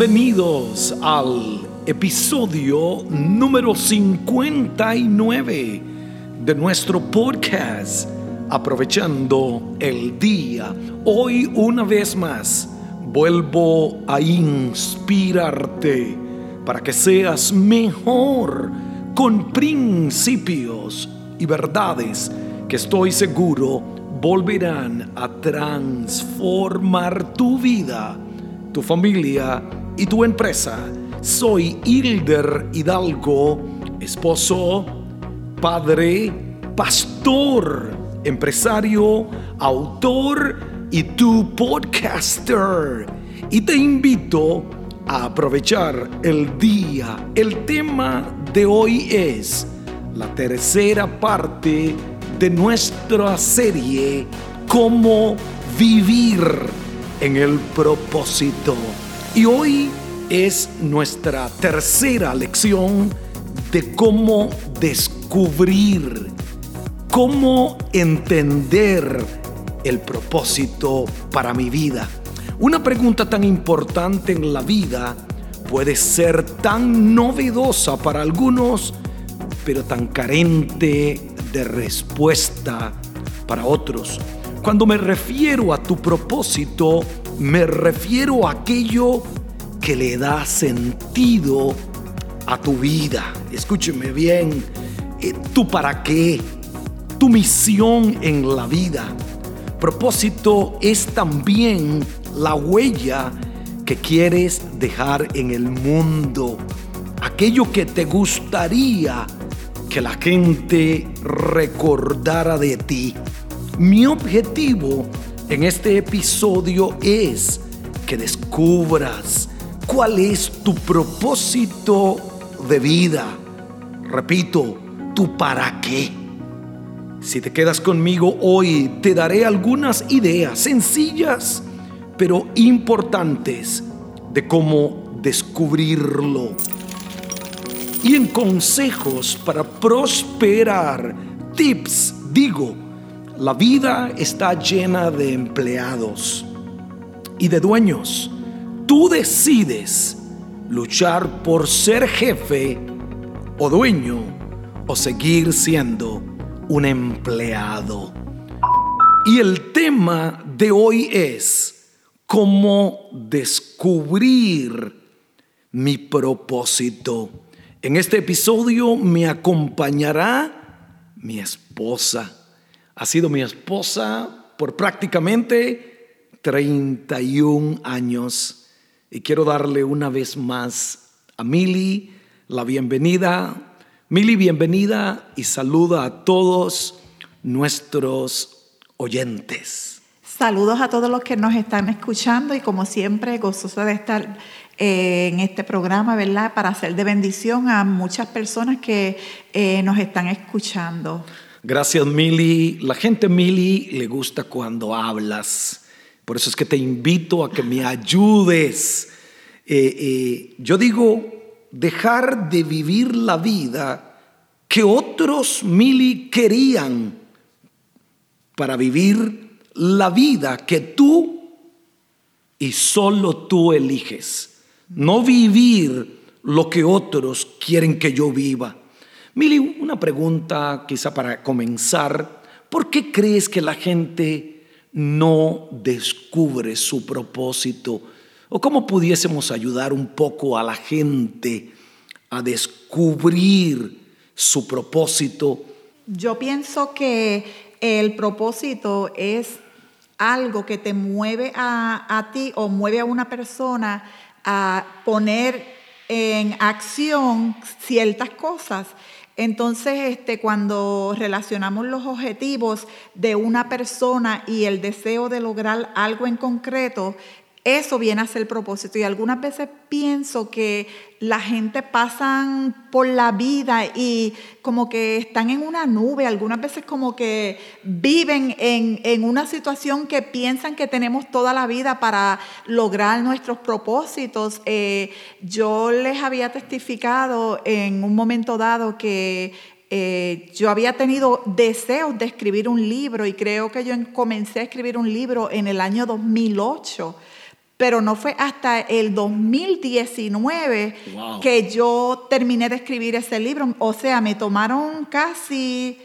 Bienvenidos al episodio número 59 de nuestro podcast Aprovechando el Día. Hoy una vez más vuelvo a inspirarte para que seas mejor con principios y verdades que estoy seguro volverán a transformar tu vida, tu familia y tu empresa. Soy Hilder Hidalgo, esposo, padre, pastor, empresario, autor y tu podcaster. Y te invito a aprovechar el día. El tema de hoy es la tercera parte de nuestra serie Cómo vivir en el propósito. Y hoy es nuestra tercera lección de cómo descubrir, cómo entender el propósito para mi vida. Una pregunta tan importante en la vida puede ser tan novedosa para algunos, pero tan carente de respuesta para otros. Cuando me refiero a tu propósito, me refiero a aquello que le da sentido a tu vida. Escúcheme bien, eh, tu para qué, tu misión en la vida. Propósito es también la huella que quieres dejar en el mundo, aquello que te gustaría que la gente recordara de ti. Mi objetivo en este episodio es que descubras cuál es tu propósito de vida. Repito, tu para qué. Si te quedas conmigo hoy, te daré algunas ideas sencillas, pero importantes de cómo descubrirlo y en consejos para prosperar. Tips, digo, la vida está llena de empleados y de dueños. Tú decides luchar por ser jefe o dueño o seguir siendo un empleado. Y el tema de hoy es cómo descubrir mi propósito. En este episodio me acompañará mi esposa. Ha sido mi esposa por prácticamente 31 años. Y quiero darle una vez más a Mili la bienvenida. Mili, bienvenida y saluda a todos nuestros oyentes. Saludos a todos los que nos están escuchando y como siempre gozoso de estar en este programa, ¿verdad? Para hacer de bendición a muchas personas que eh, nos están escuchando. Gracias, Mili. La gente, Mili, le gusta cuando hablas. Por eso es que te invito a que me ayudes. Eh, eh, yo digo, dejar de vivir la vida que otros, Mili, querían para vivir la vida que tú y solo tú eliges no vivir lo que otros quieren que yo viva. Mili, una pregunta quizá para comenzar. ¿Por qué crees que la gente no descubre su propósito? ¿O cómo pudiésemos ayudar un poco a la gente a descubrir su propósito? Yo pienso que el propósito es algo que te mueve a, a ti o mueve a una persona a poner en acción ciertas cosas. Entonces, este, cuando relacionamos los objetivos de una persona y el deseo de lograr algo en concreto, eso viene a ser el propósito. Y algunas veces pienso que la gente pasan por la vida y como que están en una nube, algunas veces como que viven en, una situación que piensan que tenemos toda la vida para lograr nuestros propósitos. Eh, yo les había testificado en un momento dado que eh, yo había tenido deseos de escribir un libro y creo que yo comencé a escribir un libro en el año 2008 pero no fue hasta el 2019 Wow. que yo terminé de escribir ese libro. O sea, me tomaron casi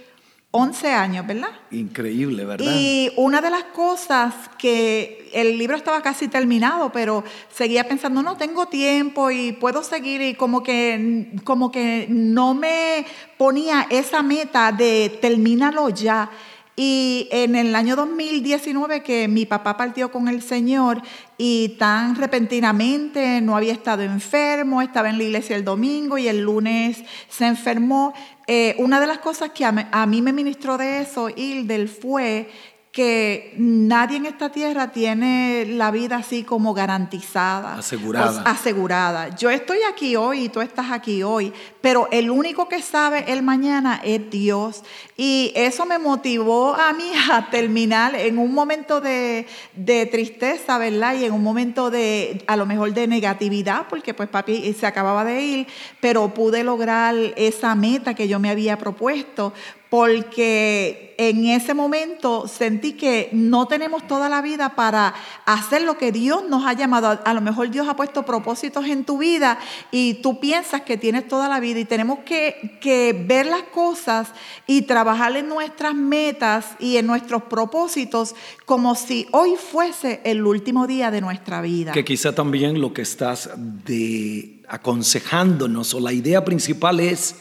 11 años, ¿verdad? Increíble, ¿verdad? Y una de las cosas que el libro estaba casi terminado, pero seguía pensando, no tengo tiempo y puedo seguir y como que, como que no me ponía esa meta de termínalo ya. Y en el año 2019 que mi papá partió con el Señor y tan repentinamente no había estado enfermo, estaba en la iglesia el domingo y el lunes se enfermó, eh, una de las cosas que a, mí me ministró de eso, Hildel, fue que nadie en esta tierra tiene la vida así como garantizada. Asegurada. Asegurada. Yo estoy aquí hoy y tú estás aquí hoy, pero el único que sabe el mañana es Dios. Y eso me motivó a mí a terminar en un momento de, de tristeza, ¿verdad? Y en un momento de, a lo mejor de negatividad, porque pues papi se acababa de ir, pero pude lograr esa meta que yo me había propuesto porque en ese momento sentí que no tenemos toda la vida para hacer lo que Dios nos ha llamado. A, a lo mejor Dios ha puesto propósitos en tu vida y tú piensas que tienes toda la vida y tenemos que, que ver las cosas y trabajar en nuestras metas y en nuestros propósitos como si hoy fuese el último día de nuestra vida. Que quizá también lo que estás de aconsejándonos o la idea principal es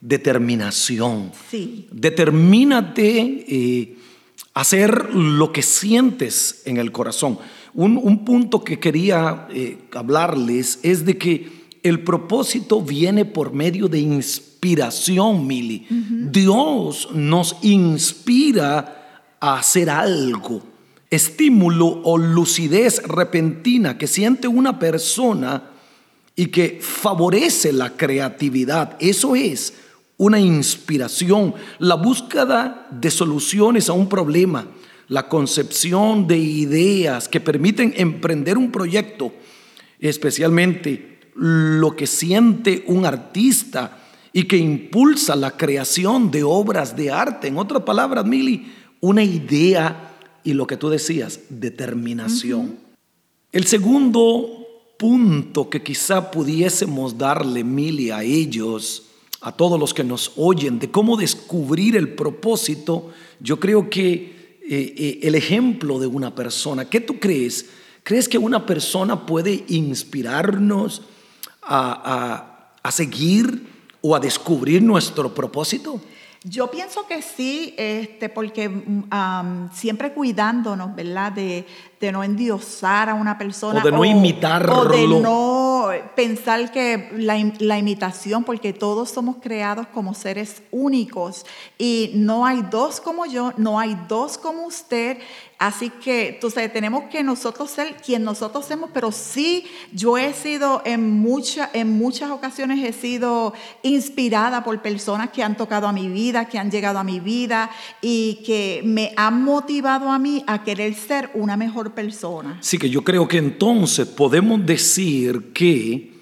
determinación. Sí. Determínate eh, hacer lo que sientes en el corazón. Un, un punto que quería eh, hablarles es de que el propósito viene por medio de inspiración, Mili. Dios nos inspira a hacer algo. Estímulo o lucidez repentina que siente una persona y que favorece la creatividad. Eso es una inspiración, la búsqueda de soluciones a un problema, la concepción de ideas que permiten emprender un proyecto, especialmente lo que siente un artista y que impulsa la creación de obras de arte. En otras palabras, Mili, una idea y lo que tú decías, determinación. El segundo punto que quizá pudiésemos darle, Mili, a ellos, a todos los que nos oyen, de cómo descubrir el propósito, yo creo que eh, eh, el ejemplo de una persona, ¿qué tú crees? ¿Crees que una persona puede inspirarnos a, a- a seguir o a descubrir nuestro propósito? Yo pienso que sí, este, porque mm, siempre cuidándonos, ¿verdad? De, de no endiosar a una persona. O de no imitarlo. O de no pensar que la imitación, porque todos somos creados como seres únicos y no hay dos como yo, no hay dos como usted. Así que, entonces, tenemos que nosotros ser quien nosotros somos, pero sí, yo he sido en, mucha, en muchas ocasiones, he sido inspirada por personas que han tocado a mi vida, que han llegado a mi vida y que me han motivado a mí a querer ser una mejor persona. Así que yo creo que entonces podemos decir que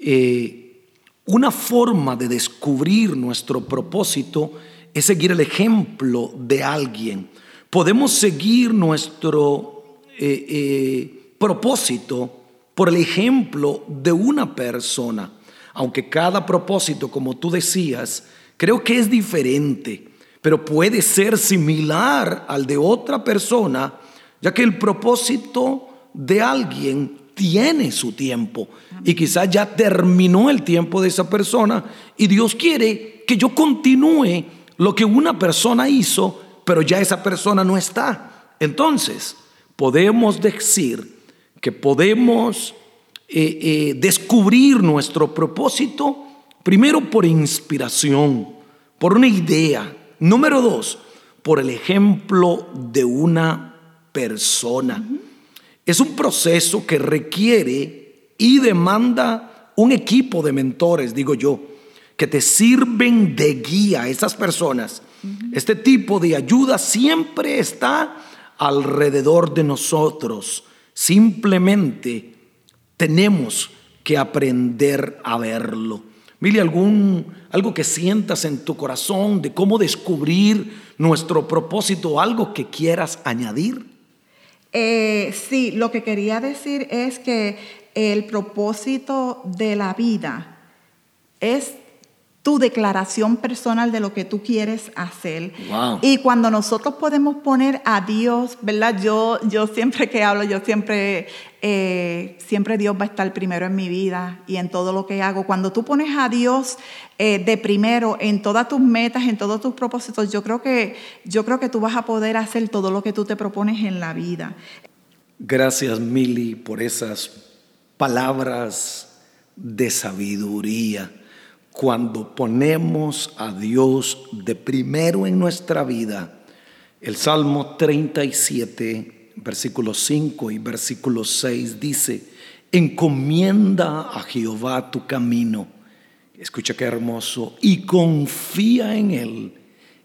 eh, una forma de descubrir nuestro propósito es seguir el ejemplo de alguien. Podemos seguir nuestro eh, eh, propósito por el ejemplo de una persona. Aunque cada propósito, como tú decías, creo que es diferente, pero puede ser similar al de otra persona, ya que el propósito de alguien tiene su tiempo y quizás ya terminó el tiempo de esa persona y Dios quiere que yo continúe lo que una persona hizo, pero ya esa persona no está. Entonces, podemos decir que podemos eh, eh, descubrir nuestro propósito primero por inspiración, por una idea. Número dos, por el ejemplo de una persona. Es un proceso que requiere y demanda un equipo de mentores, digo yo, que te sirven de guía a esas personas. Este tipo de ayuda siempre está alrededor de nosotros. Simplemente tenemos que aprender a verlo. Mili, algún algo que sientas en tu corazón de cómo descubrir nuestro propósito, algo que quieras añadir. Eh, sí, lo que quería decir es que el propósito de la vida es tu declaración personal de lo que tú quieres hacer. Y cuando nosotros podemos poner a Dios, ¿verdad? Yo, yo siempre que hablo, yo siempre, eh, siempre Dios va a estar primero en mi vida y en todo lo que hago. Cuando tú pones a Dios eh, de primero en todas tus metas, en todos tus propósitos, yo creo, que, yo creo que tú vas a poder hacer todo lo que tú te propones en la vida. Gracias, Mili, por esas palabras de sabiduría cuando ponemos a Dios de primero en nuestra vida. El Salmo 37, versículo 5 y versículo 6 dice, encomienda a Jehová tu camino. Escucha qué hermoso. Y confía en Él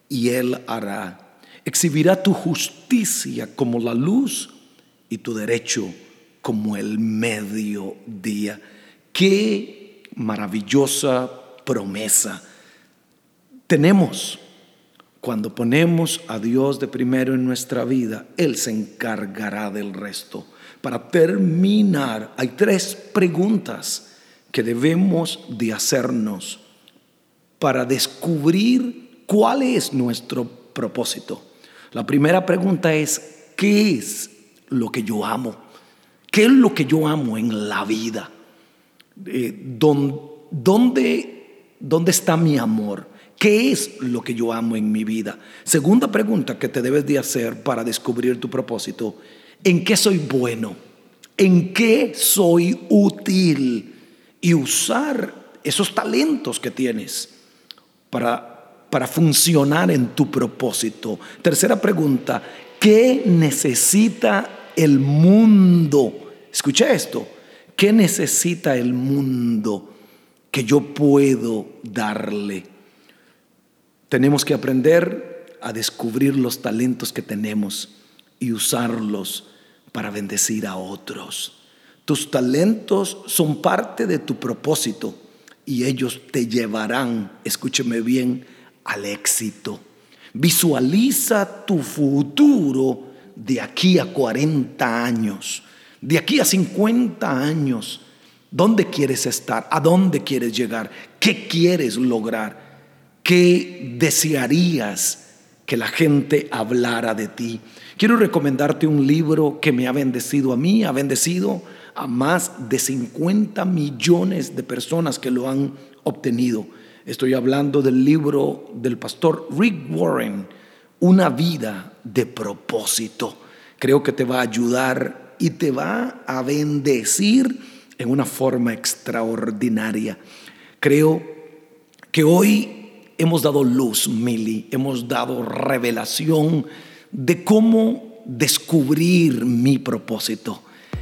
y Él hará. Exhibirá tu justicia como la luz y tu derecho como el mediodía. Qué maravillosa promesa. Tenemos, cuando ponemos a Dios de primero en nuestra vida, Él se encargará del resto. Para terminar, hay tres preguntas que debemos de hacernos para descubrir cuál es nuestro propósito. La primera pregunta es, ¿qué es lo que yo amo? ¿Qué es lo que yo amo en la vida? Eh, ¿Dónde ¿Dónde está mi amor? ¿Qué es lo que yo amo en mi vida? Segunda pregunta que te debes de hacer para descubrir tu propósito. ¿En qué soy bueno? ¿En qué soy útil? Y usar esos talentos que tienes para, para funcionar en tu propósito. Tercera pregunta. ¿Qué necesita el mundo? Escucha esto. ¿Qué necesita el mundo? Que yo puedo darle. Tenemos que aprender a descubrir los talentos que tenemos y usarlos para bendecir a otros. Tus talentos son parte de tu propósito y ellos te llevarán, escúcheme bien, al éxito. Visualiza tu futuro de aquí a 40 años, de aquí a 50 años ¿Dónde quieres estar? ¿A dónde quieres llegar? ¿Qué quieres lograr? ¿Qué desearías que la gente hablara de ti? Quiero recomendarte un libro que me ha bendecido a mí, ha bendecido a más de 50 millones de personas que lo han obtenido. Estoy hablando del libro del pastor Rick Warren, Una vida de propósito. Creo que te va a ayudar y te va a bendecir en una forma extraordinaria. Creo que hoy hemos dado luz, Mili, hemos dado revelación de cómo descubrir mi propósito.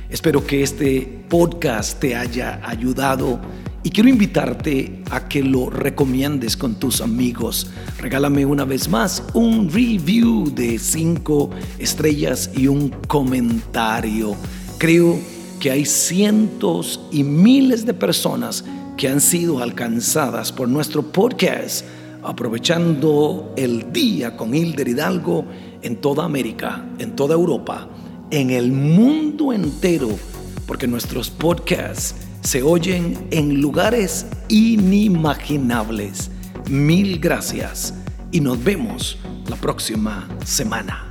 Espero que este podcast te haya ayudado y quiero invitarte a que lo recomiendes con tus amigos. Regálame una vez más un review de cinco estrellas y un comentario. Creo que hay cientos y miles de personas que han sido alcanzadas por nuestro podcast, aprovechando el día con Hilder Hidalgo en toda América, en toda Europa, en el mundo entero, porque nuestros podcasts se oyen en lugares inimaginables. Mil gracias y nos vemos la próxima semana.